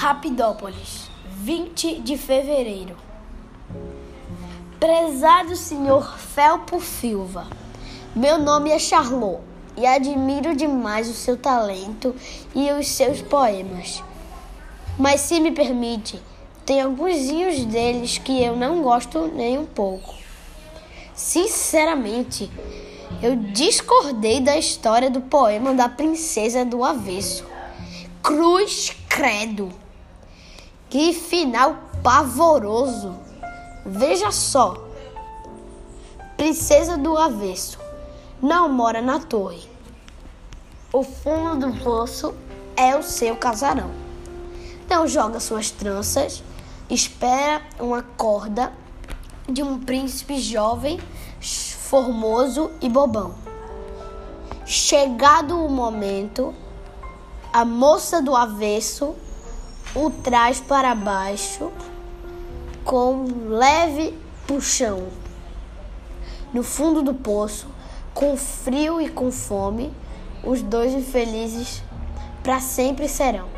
Rapidópolis, 20 de fevereiro. Prezado senhor Felpo Silva, meu nome é Charlot e admiro demais o seu talento e os seus poemas. Mas se me permite, tem alguns deles que eu não gosto nem um pouco. Sinceramente, eu discordei da história do poema da Princesa do Avesso. Cruz Credo. Que final pavoroso! Veja só. Princesa do Avesso não mora na torre. O fundo do poço é o seu casarão. Não joga suas tranças, espera uma corda de um príncipe jovem, formoso e bobão. Chegado o momento, a moça do avesso o traz para baixo com um leve puxão. No fundo do poço, com frio e com fome, os dois infelizes para sempre serão.